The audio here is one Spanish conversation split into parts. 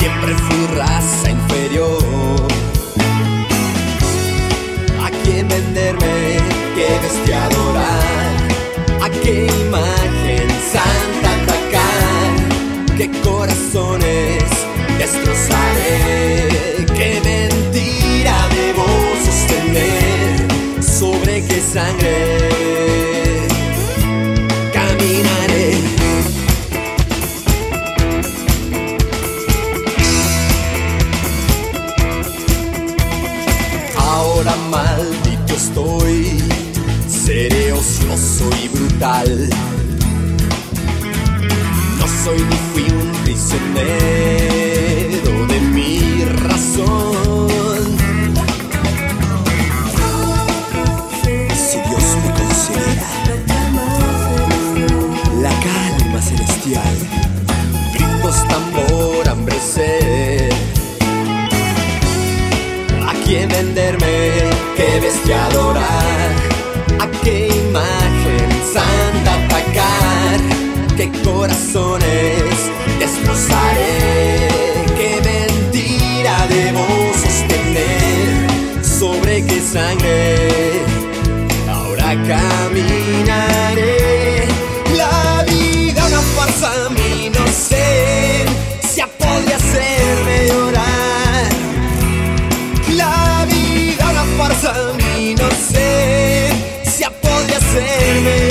Siempre fui raza inferior. ¿A quién venderme? ¿Qué bestia adorar? ¿A qué imagen santa atacar? ¿Qué corazones destrozaré? ¿Qué mentira debo sostener? ¿Sobre qué sangre? Ocioso y brutal. No soy ni fui un prisionero de mi razón. Si Dios me considera la calma celestial, gritos, tambor, hambre, sed. ¿A quién venderme? ¿Qué bestia adorar? Ahora caminaré. La vida una farsa mí, no sé si podría hacerme llorar. La vida una farsa mí, no sé si podría hacerme llorar.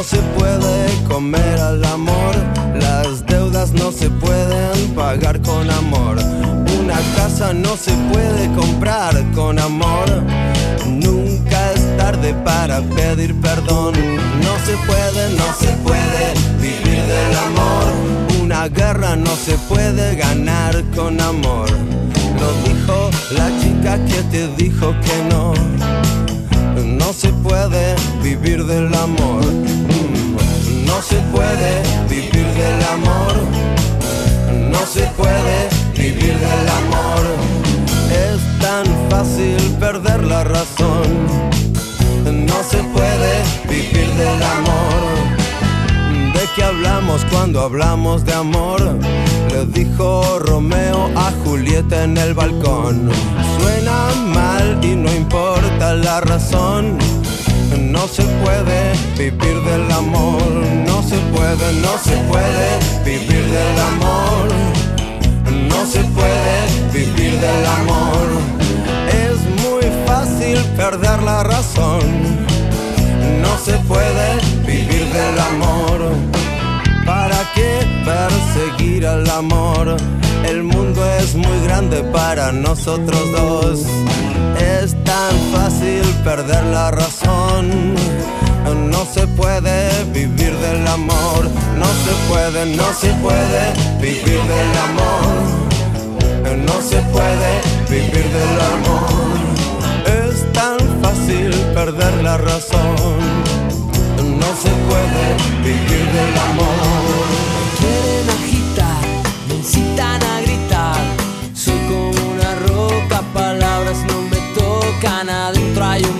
No se puede comer al amor. Las deudas no se pueden pagar con amor. Una casa no se puede comprar con amor. Nunca es tarde para pedir perdón. No se puede, no se puede vivir del amor. Una guerra no se puede ganar con amor. Lo dijo la chica que te dijo que no. No se puede vivir del amor. No se puede vivir del amor. No se puede vivir del amor. Es tan fácil perder la razón. No se puede vivir del amor. ¿De qué hablamos cuando hablamos de amor? Le dijo Romeo a Julieta en el balcón. Suena mal y no importa la razón. No se puede vivir del amor, no se puede vivir del amor. No se puede vivir del amor. Es muy fácil perder la razón. No se puede vivir del amor. ¿Para qué perseguir al amor? El mundo es muy grande para nosotros dos. Es tan fácil perder la razón. No se puede vivir del amor. No se puede, no se puede vivir del amor. No se puede vivir del amor. Es tan fácil perder la razón. No se puede vivir del amor. quieren agitar, me incitan a gritar. Soy como una roca, palabras no me tocan. Adentro hay un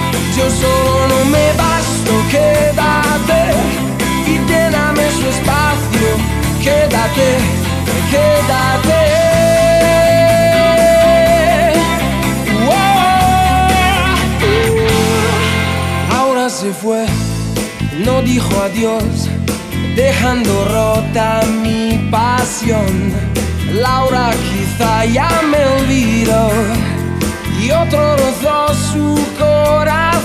Yo solo me basto, quédate y lléname su espacio, quédate, quédate. Se fue, no dijo adiós, dejando rota mi pasión. Laura quizá ya me olvidó y otro rozó su corazón.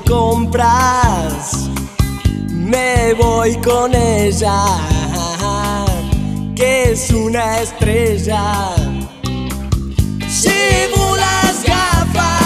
compras, me voy con ella, que es una estrella. Llevo las gafas.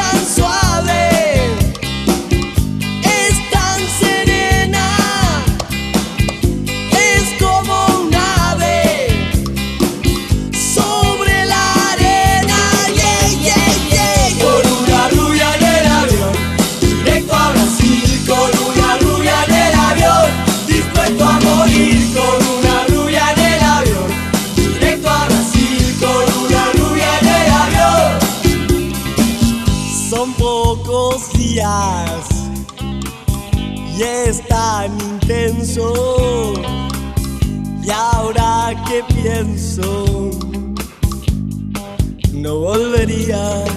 Maria.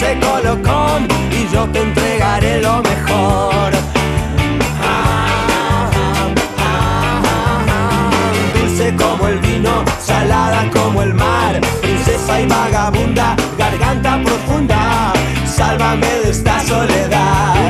se colocó y yo te entregaré lo mejor. Dulce como el vino, salada como el mar, princesa y vagabunda, garganta profunda, sálvame de esta soledad.